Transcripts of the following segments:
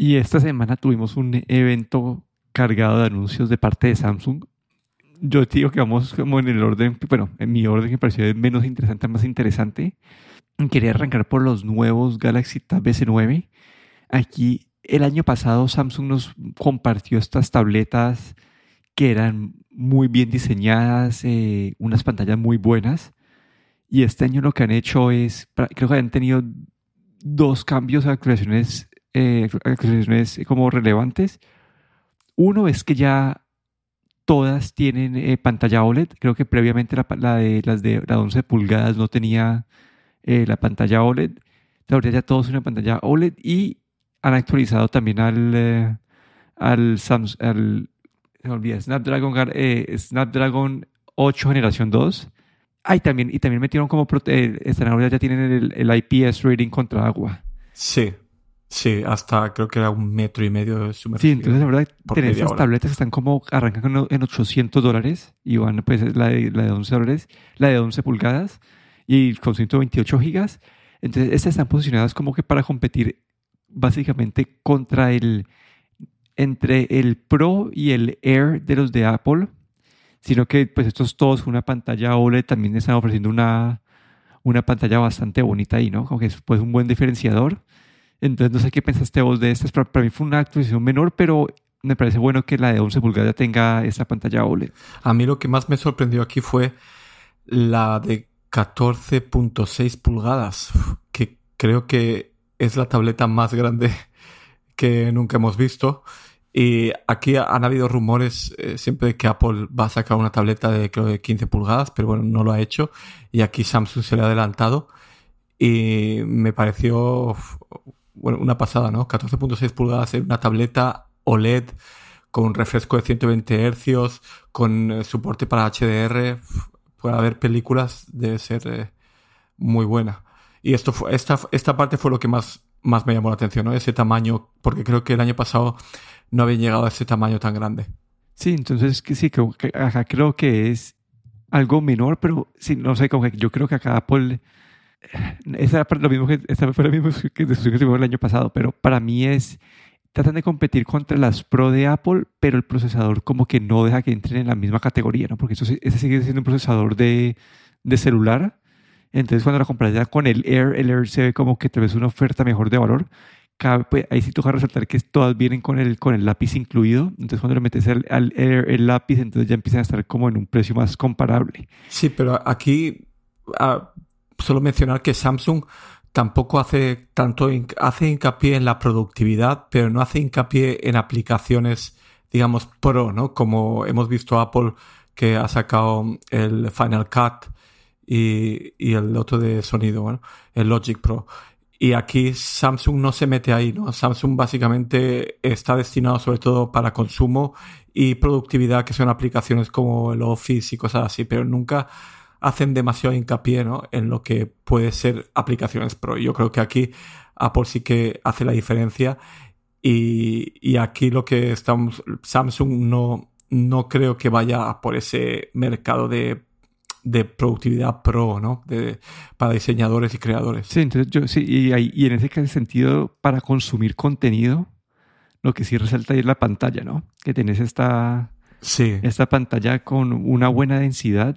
Y esta semana tuvimos un evento cargado de anuncios de parte de Samsung. Yo te digo que vamos como en el orden, bueno, en mi orden que pareció menos interesante más interesante. Quería arrancar por los nuevos Galaxy Tab S9. Aquí el año pasado Samsung nos compartió estas tabletas que eran muy bien diseñadas, eh, unas pantallas muy buenas. Y este año lo que han hecho es, creo que han tenido dos cambios, actualizaciones, eh, como relevantes. Uno es que ya todas tienen eh, pantalla OLED. Creo que previamente la, de las de las 11 pulgadas no tenía eh, la pantalla OLED. Ahora ya todos una pantalla OLED y han actualizado también al, al, Samsung, al Snapdragon, Snapdragon 8 generación 2 Ah, y también, y también metieron como eh, ahora ya tienen el, IPS rating contra agua. Sí, sí, hasta creo que era un metro y medio de sumergido. Sí, entonces la verdad, tener estas tabletas están como, arrancan en 800 dólares y van, pues la de, la de 11 dólares, la de 11 pulgadas y con 128 gigas. Entonces, estas están posicionadas como que para competir básicamente contra el, entre el Pro y el Air de los de Apple sino que pues estos todos una pantalla OLED también están ofreciendo una, una pantalla bastante bonita ahí, ¿no? Como que es pues, un buen diferenciador. Entonces no sé qué pensaste vos de estas. Para, mí fue una actualización menor, pero me parece bueno que la de 11 pulgadas tenga esa pantalla OLED. A mí lo que más me sorprendió aquí fue la de 14.6 pulgadas, que creo que es la tableta más grande que nunca hemos visto. Y aquí han habido rumores eh, siempre de que Apple va a sacar una tableta de creo de 15 pulgadas, pero bueno, no lo ha hecho. Y aquí Samsung se le ha adelantado. Y me pareció bueno, una pasada, ¿no? 14.6 pulgadas en una tableta OLED con refresco de 120 Hz, con eh, soporte para HDR. Para ver películas debe ser eh, muy buena. Y esto fue, esta, esta parte fue lo que más, más me llamó la atención, ¿no? Ese tamaño, porque creo que el año pasado no habían llegado a ese tamaño tan grande. Sí, entonces sí, creo que, creo que es algo menor, pero sí, no sé, como que yo creo que acá Apple, esa lo mismo que, esa fue lo mismo que discusión el año pasado, pero para mí es, tratan de competir contra las Pro de Apple, pero el procesador como que no deja que entren en la misma categoría, ¿no? Porque eso, ese sigue siendo un procesador de, de celular, entonces cuando la compras ya con el Air, el Air se ve como que te ves una oferta mejor de valor, pues, ahí sí toca resaltar que todas vienen con el, con el lápiz incluido. Entonces, cuando le metes al, el, lápiz, entonces ya empiezan a estar como en un precio más comparable. Sí, pero aquí ah, solo mencionar que Samsung tampoco hace tanto, hace hincapié en la productividad, pero no hace hincapié en aplicaciones, digamos, pro, ¿no? Como hemos visto Apple que ha sacado el Final Cut y, y el otro de sonido, bueno, el Logic Pro. Y aquí Samsung no se mete ahí, ¿no? Samsung básicamente está destinado sobre todo para consumo y productividad, que son aplicaciones como el Office y cosas así, pero nunca hacen demasiado hincapié ¿no? en lo que puede ser aplicaciones pro. Yo creo que aquí Apple sí que hace la diferencia y, y aquí lo que estamos, Samsung no, no creo que vaya por ese mercado de de productividad pro, ¿no? De, para diseñadores y creadores. Sí, entonces yo sí, y, y en ese sentido, para consumir contenido, lo que sí resalta ahí es la pantalla, ¿no? Que tenés esta, sí. esta pantalla con una buena densidad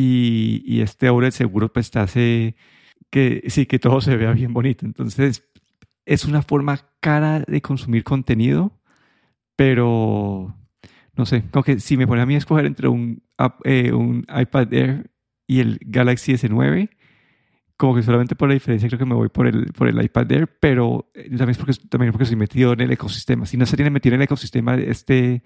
y, y este ahora seguro pues te hace que sí, que todo se vea bien bonito. Entonces, es una forma cara de consumir contenido, pero no sé, como que si me pone a mí a escoger entre un, eh, un iPad Air y el Galaxy S9, como que solamente por la diferencia creo que me voy por el, por el iPad Air, pero eh, también es porque, también porque estoy metido en el ecosistema. Si no se tiene metido en el ecosistema, este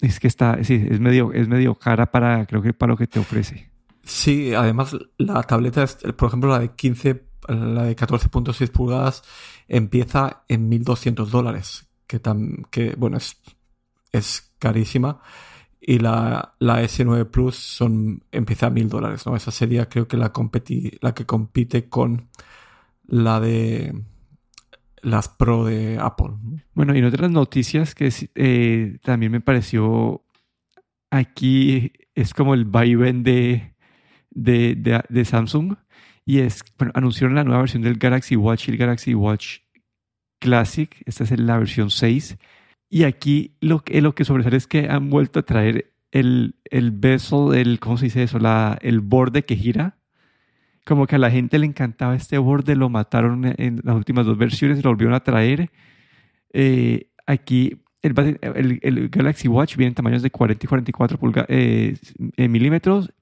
es que está, sí, es medio, es medio cara para, creo que para lo que te ofrece. Sí, además la tableta, por ejemplo, la de 15, la de 14.6 pulgadas, empieza en 1.200 dólares, que, tan, que bueno, es, es carísima. Y la, la S9 Plus son, empieza a mil dólares, ¿no? Esa sería creo que la, competi la que compite con la de las Pro de Apple. Bueno, y en otras noticias que eh, también me pareció aquí es como el vaivén de, de, de, de, Samsung y es, bueno, anunciaron la nueva versión del Galaxy Watch y el Galaxy Watch Classic, esta es la versión 6. Y aquí lo, que- lo que sobresale es que han vuelto a traer el, el el, ¿cómo se dice eso? La, el borde que gira. Como que a la gente le encantaba este borde, lo mataron en las últimas dos versiones, lo volvieron a traer. Eh, aquí el, Galaxy Watch viene en tamaños de 40 y 44 pulga- eh, milímetros.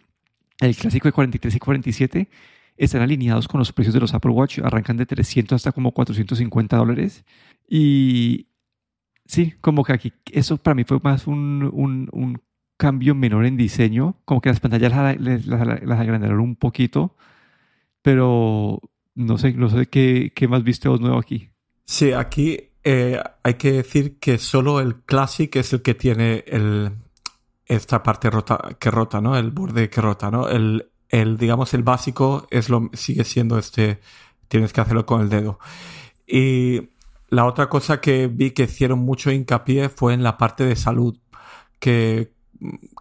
El clásico de 43 y 47 están alineados con los precios de los Apple Watch. Arrancan de 300 hasta como 450 dólares. Y sí, como que aquí eso para mí fue más un, cambio menor en diseño. Como que las pantallas las, las- las- las agrandaron un poquito. Pero no sé, no sé qué, qué más viste vos nuevo aquí. Sí, aquí eh, hay que decir que solo el Classic es el que tiene el, esta parte rota, que rota, ¿no? El borde que rota, ¿no? El, el, digamos, el básico es lo, sigue siendo este, tienes que hacerlo con el dedo. Y la otra cosa que vi que hicieron mucho hincapié fue en la parte de salud, que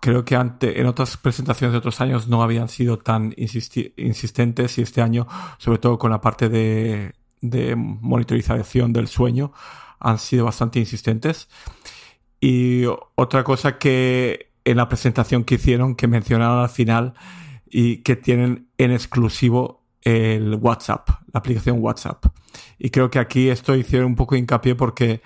creo que ante, en otras presentaciones de otros años no habían sido tan insistentes y este año, sobre todo con la parte de, de monitorización del sueño, han sido bastante insistentes. Y otra cosa que en la presentación que hicieron, que mencionaron al final y que tienen en exclusivo el WhatsApp, la aplicación WhatsApp. Y creo que aquí esto hicieron un poco hincapié porque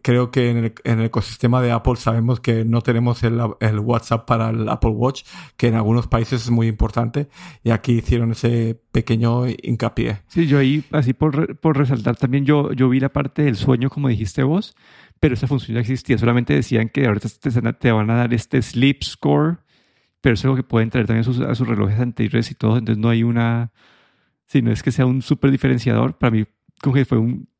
creo que en el, en el ecosistema de Apple sabemos que no tenemos el, el, WhatsApp para el Apple Watch, que en algunos países es muy importante, y aquí hicieron ese pequeño hincapié. Sí, yo ahí, así por, por resaltar también, yo, yo vi la parte del sueño, como dijiste vos, pero esa función ya existía, solamente decían que ahorita te, te van a dar este sleep score, pero eso es lo que pueden traer también a sus, a sus relojes anteriores y todo, entonces no hay una, si no es que sea un súper diferenciador, para mí como que fue un,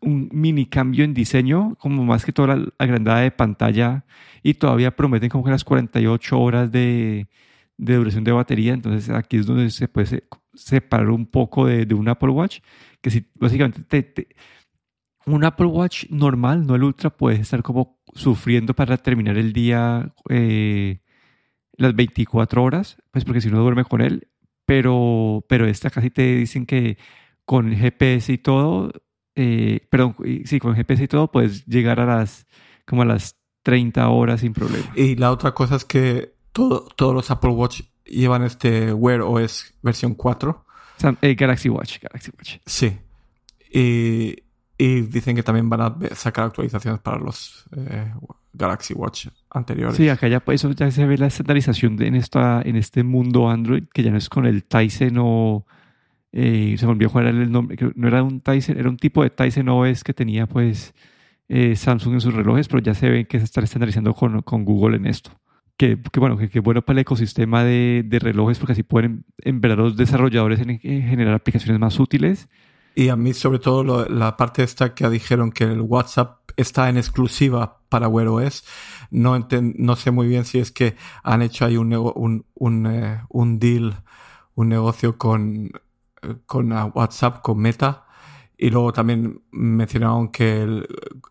un mini cambio en diseño, como más que toda la agrandada de pantalla y todavía prometen como que las 48 horas de, de duración de batería, entonces aquí es donde se puede separar un poco de, un Apple Watch, que si básicamente te, un Apple Watch normal, no el Ultra, puedes estar como sufriendo para terminar el día eh, las 24 horas, pues porque si uno duerme con él, pero, pero esta casi te dicen que con GPS y todo, eh, perdón, sí, con GPS y todo, puedes llegar a las como a las 30 horas sin problema. Y la otra cosa es que todo, todos los Apple Watch llevan este Wear OS versión 4. O sea, eh, Galaxy Watch, Galaxy Watch. Sí. Y, y, dicen que también van a sacar actualizaciones para los eh, Galaxy Watch anteriores. Sí, acá ya eso ya se ve la estandarización de, en, esta, en este mundo Android, que ya no es con el Tyson o... Eh, se me olvidó cuál era el nombre, no era un Tyson, era un tipo de Tyson OS que tenía pues eh, Samsung en sus relojes, pero ya se ve que se está estandarizando con, con Google en esto. Que, que bueno, que, que, bueno para el ecosistema de, de, relojes porque así pueden en verdad los desarrolladores en, en generar aplicaciones más útiles. Y a mí sobre todo la parte esta que dijeron que el WhatsApp está en exclusiva para Wear OS, no, no sé muy bien si es que han hecho ahí un, un, un, eh, un deal, un negocio con con WhatsApp, con Meta. Y luego también mencionaron que el,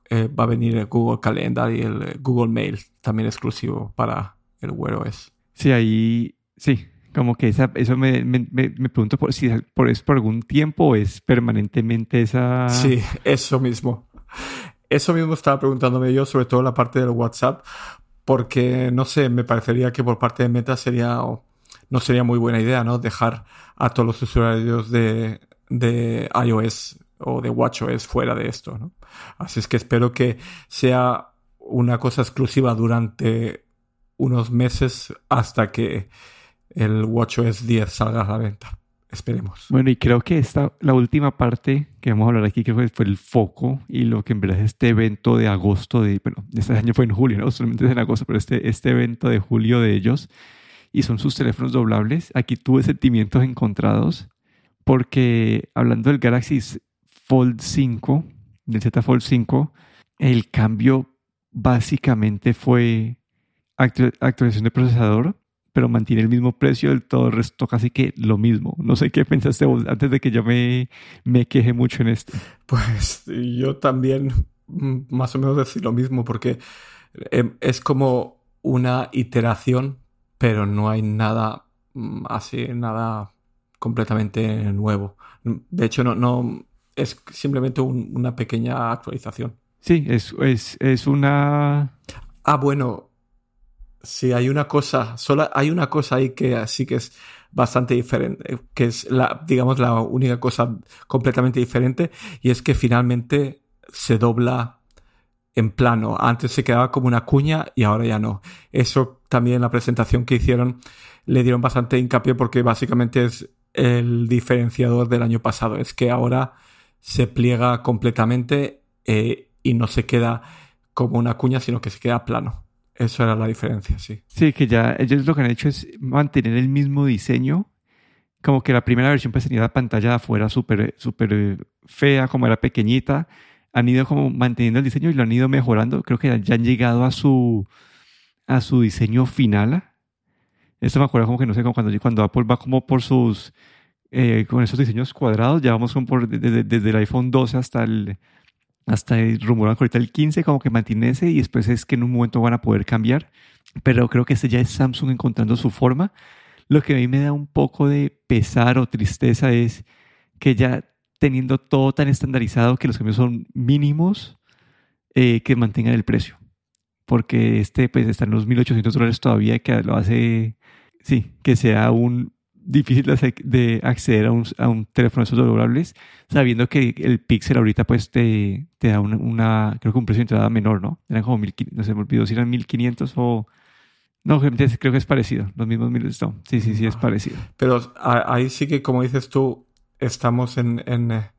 eh, va a venir el Google Calendar y el Google Mail, también exclusivo para el Wear OS. Sí, ahí sí, como que esa, eso me, me, me, pregunto por, si por, es por algún tiempo o es permanentemente esa... Sí, eso mismo. Eso mismo estaba preguntándome yo, sobre todo la parte del WhatsApp, porque no sé, me parecería que por parte de Meta sería no sería muy buena idea, ¿no? Dejar a todos los usuarios de, de iOS o de WatchOS fuera de esto, ¿no? Así es que espero que sea una cosa exclusiva durante unos meses hasta que el WatchOS 10 salga a la venta. Esperemos. Bueno, y creo que esta, la última parte que vamos a hablar aquí, creo que fue el foco y lo que en verdad es este evento de agosto de, bueno, este año fue en julio, no solamente es en agosto, pero este, este evento de julio de ellos, y son sus teléfonos doblables. Aquí tuve sentimientos encontrados porque hablando del Galaxy Fold 5, del Z Fold 5, el cambio básicamente fue actu actualización de procesador, pero mantiene el mismo precio del todo el resto casi que lo mismo. No sé qué pensaste vos antes de que yo me, me queje mucho en esto. Pues yo también más o menos decir lo mismo porque eh, es como una iteración pero no hay nada así, nada completamente nuevo. De hecho, no, no es simplemente una pequeña actualización. Sí, es, es, es una... Ah, bueno, sí, hay una cosa, solo hay una cosa ahí que sí que es bastante diferente, que es la, digamos, la única cosa completamente diferente, y es que finalmente se dobla en plano. Antes se quedaba como una cuña y ahora ya no. Eso también en la presentación que hicieron le dieron bastante hincapié porque básicamente es el diferenciador del año pasado. Es que ahora se pliega completamente eh, y no se queda como una cuña, sino que se queda plano. Eso era la diferencia, sí. Sí, que ya ellos lo que han hecho es mantener el mismo diseño. Como que la primera versión pues tenía la pantalla de afuera súper super fea, como era pequeñita han ido como manteniendo el diseño y lo han ido mejorando. Creo que ya han llegado a su, a su diseño final. Esto me acuerdo como que no sé, como cuando, cuando Apple va como por sus, eh, con esos diseños cuadrados, ya vamos como por, desde, el iPhone 12 hasta el, hasta el rumor ahorita el 15, como que mantiene ese y después es que en un momento van a poder cambiar. Pero creo que este ya es Samsung encontrando su forma. Lo que a mí me da un poco de pesar o tristeza es que ya teniendo todo tan estandarizado que los cambios son mínimos eh, que mantengan el precio. Porque este pues está en los 1.800 dólares todavía que lo hace, sí, que sea un difícil de acceder a un, a un teléfono de esos doblables, sabiendo que el Pixel ahorita pues te, te da una, creo que un precio de entrada menor, ¿no? Eran como 1.500, no sé, me olvidó si eran 1.500 o... No, creo que es parecido, los mismos mil, no, sí, sí, sí, es parecido. Pero ahí sí que, como dices tú, estamos en, eh,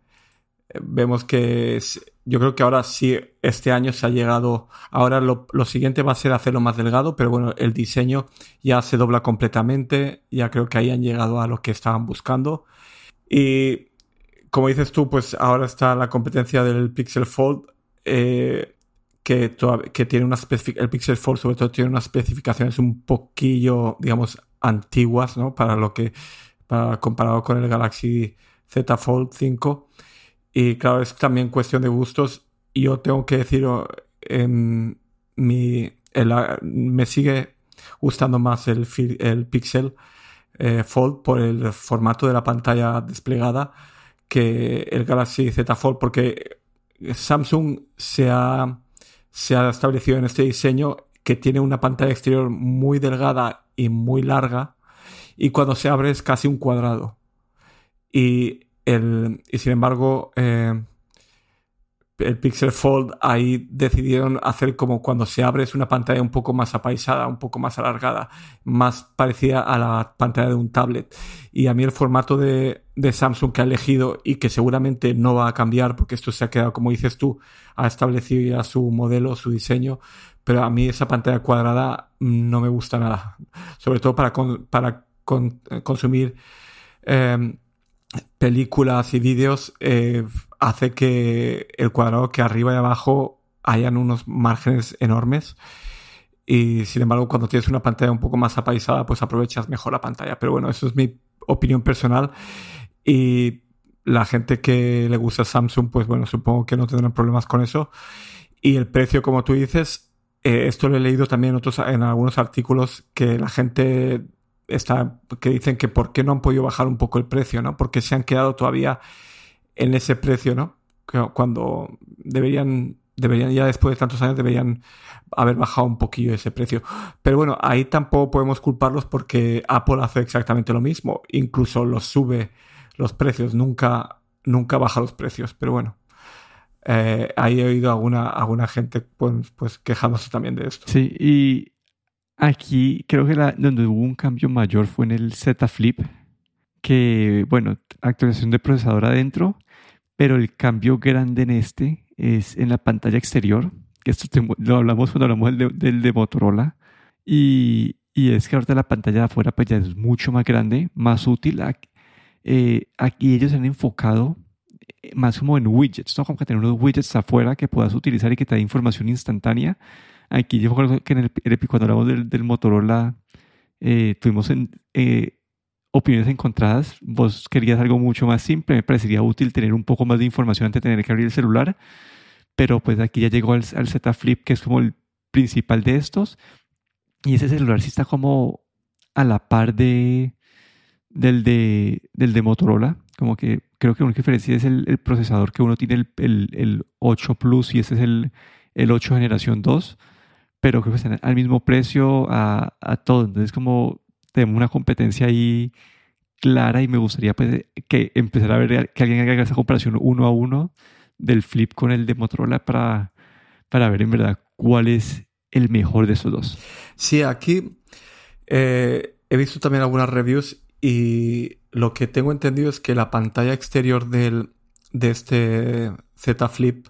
vemos que yo creo que ahora sí este año se ha llegado ahora lo, siguiente va a ser hacerlo más delgado pero bueno el diseño ya se dobla completamente ya creo que ahí han llegado a lo que estaban buscando. Y como dices tú pues ahora está la competencia del Pixel Fold eh, que, que tiene una el Pixel Fold sobre todo tiene unas especificaciones un poquillo digamos antiguas no para lo que para, comparado con el Galaxy Z Fold 5. Y claro, es también cuestión de gustos. Yo tengo que decir, em, mi, me sigue gustando más el, el Pixel eh, Fold por el formato de la pantalla desplegada que el Galaxy Z Fold, porque Samsung se ha, se ha establecido en este diseño que tiene una pantalla exterior muy delgada y muy larga y cuando se abre es casi un cuadrado. Y, el, y sin embargo, eh, el Pixel Fold ahí decidieron hacer como cuando se abre es una pantalla un poco más apaisada, un poco más alargada, más parecida a la pantalla de un tablet. Y a mí el formato de, de, Samsung que ha elegido y que seguramente no va a cambiar porque esto se ha quedado, como dices tú, ha establecido ya su modelo, su diseño, pero a mí esa pantalla cuadrada no me gusta nada. Sobre todo para, para eh, consumir em, películas y vídeos eh, hace que el cuadrado que arriba y abajo hayan unos márgenes enormes. Y sin embargo cuando tienes una pantalla un poco más apaisada pues aprovechas mejor la pantalla. Pero bueno eso es mi opinión personal. Y la gente que le gusta Samsung pues bueno supongo que no tendrán problemas con eso. Y el precio como tú dices eh, esto lo he leído también otros, en algunos artículos que la gente está, que dicen que por qué no han podido bajar un poco el precio, ¿no? Porque se han quedado todavía en ese precio, ¿no? Cuando deberían, deberían ya después de tantos años deberían haber bajado un poquillo ese precio. Pero bueno, ahí tampoco podemos culparlos porque Apple hace exactamente lo mismo. Incluso los sube los precios, nunca, nunca baja los precios. Pero bueno, eh, ahí he oído alguna, alguna gente pues, pues quejándose también de esto. Sí, y Aquí creo que la, donde hubo un cambio mayor fue en el Z Flip, que bueno, actualización de procesador adentro, pero el cambio grande en este es en la pantalla exterior, que esto lo hablamos cuando hablamos del de, Motorola, y, y, es que ahorita la pantalla de afuera pues ya es mucho más grande, más útil. Eh, aquí ellos han enfocado eh, más como en widgets, ¿no? como que tener unos widgets afuera que puedas utilizar y que te da información instantánea Aquí yo creo que en el, cuando hablamos del, del Motorola eh, tuvimos eh, opiniones encontradas. Vos querías algo mucho más simple. Me parecería útil tener un poco más de información antes de tener que abrir el celular. Pero pues aquí ya llegó al, Z Flip, que es como el principal de estos. Y ese celular sí está como a la par de, del, de, del de Motorola. Como que creo que la única diferencia es el, procesador que uno tiene el, el, 8 Plus y este es el, el 8 generación 2, pero creo que están al mismo precio a, a todo. Entonces como tenemos una competencia ahí clara y me gustaría pues, que empezara a ver que alguien haga esa comparación uno a uno del Flip con el de Motorola para, para ver en verdad cuál es el mejor de esos dos. Sí, aquí eh, he visto también algunas reviews y lo que tengo entendido es que la pantalla exterior del, de este Z Flip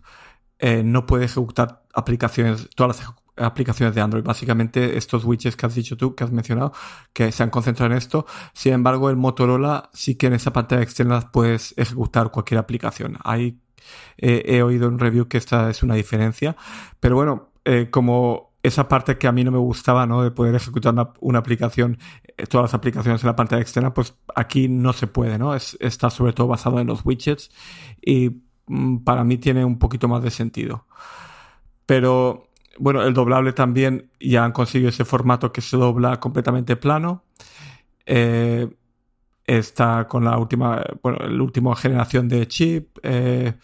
eh, no puede ejecutar aplicaciones, todas las aplicaciones de Android. Básicamente estos widgets que has dicho tú, que has mencionado, que se han concentrado en esto. Sin embargo, el Motorola sí que en esa pantalla externa puedes ejecutar cualquier aplicación. Ahí eh, he oído en review que esta es una diferencia. Pero bueno, eh, como esa parte que a mí no me gustaba, ¿no? De poder ejecutar una, aplicación, eh, todas las aplicaciones en la pantalla externa, pues aquí no se puede, ¿no? Es, está sobre todo basado en los widgets y mm, para mí tiene un poquito más de sentido. Pero bueno, el doblable también ya han conseguido ese formato que se dobla completamente plano. Eh, está con la última, bueno, la última generación de chip. Eh,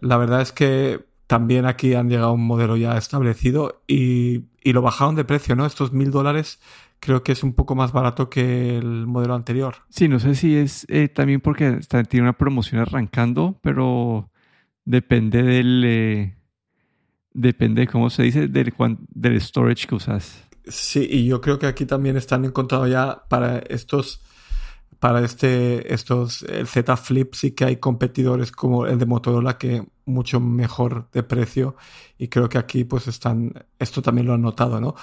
la verdad es que también aquí han llegado a un modelo ya establecido y, y lo bajaron de precio, ¿no? Estos mil dólares creo que es un poco más barato que el modelo anterior. Sí, no sé si es eh, también porque tiene una promoción arrancando, pero depende del depende, ¿cómo se dice? Del, del storage que usas. Sí, y yo creo que aquí también están encontrados ya para estos, para este, estos, el Z Flip sí que hay competidores como el de Motorola que mucho mejor de precio y creo que aquí pues están, esto también lo han notado, ¿no?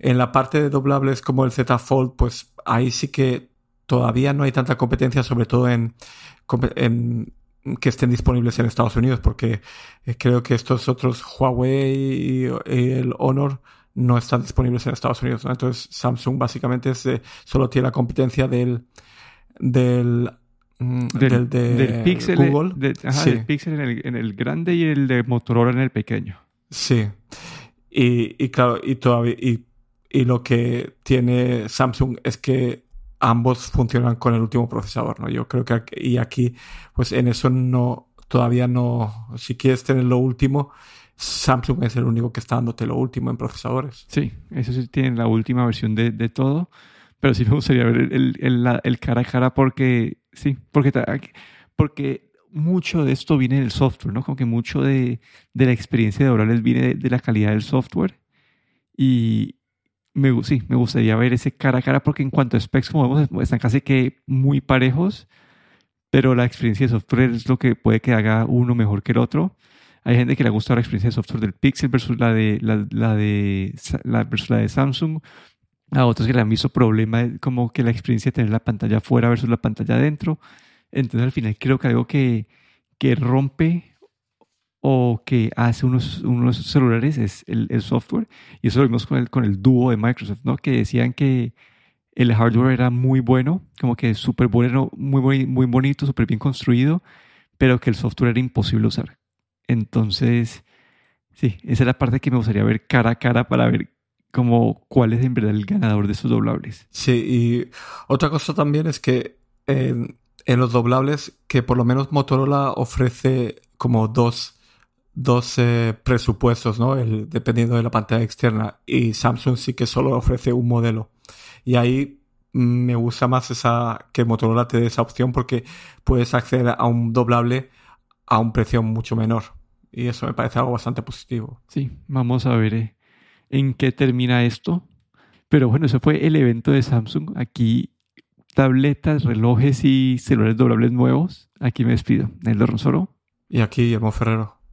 En la parte de doblables como el Z Fold, pues ahí sí que todavía no hay tanta competencia, sobre todo en, en que estén disponibles en Estados Unidos, porque eh, creo que estos otros Huawei y, el Honor no están disponibles en Estados Unidos. Entonces Samsung básicamente solo tiene la competencia del del mm, del, de Pixel, Google. del Pixel en el, en el, grande y el de Motorola en el pequeño. Sí. Y, y claro, y todavía y, y lo que tiene Samsung es que ambos funcionan con el último procesador, ¿no? Yo creo que aquí, y aquí, pues en eso no, todavía no, si quieres tener lo último, Samsung es el único que está dándote lo último en procesadores. Sí, eso sí tienen la última versión de, de todo, pero sí me gustaría ver el, el, el, cara a cara porque, sí, porque, porque mucho de esto viene del software, ¿no? Como que mucho de, de la experiencia de Orales viene de, de la calidad del software y, me, sí, me gustaría ver ese cara a cara porque en cuanto a specs, como vemos, están casi que muy parejos, pero la experiencia de software es lo que puede que haga uno mejor que el otro. Hay gente que le gusta la experiencia de software del Pixel versus la de, la, la de, la, versus la de Samsung. A otros que le han visto problema como que la experiencia de tener la pantalla fuera versus la pantalla adentro. Entonces al final creo que algo que, que rompe o que hace unos, unos celulares es el, el, software. Y eso lo vimos con el, con el dúo de Microsoft, ¿no? Que decían que el hardware era muy bueno, como que súper bueno, muy, muy bonito, súper bien construido, pero que el software era imposible usar. Entonces, sí, esa es la parte que me gustaría ver cara a cara para ver como cuál es en verdad el ganador de esos doblables. Sí, y otra cosa también es que en los doblables, que por lo menos Motorola ofrece como dos dos presupuestos, ¿no? El, dependiendo de la pantalla externa. Y Samsung sí que solo ofrece un modelo. Y ahí me gusta más esa que Motorola te dé esa opción porque puedes acceder a un doblable a un precio mucho menor. Y eso me parece algo bastante positivo. Sí, vamos a ver eh, en qué termina esto. Pero bueno, ese fue el evento de Samsung. Aquí tabletas, relojes y celulares doblables nuevos. Aquí me despido. Neldo Rosoro. Y aquí Guillermo Ferrero.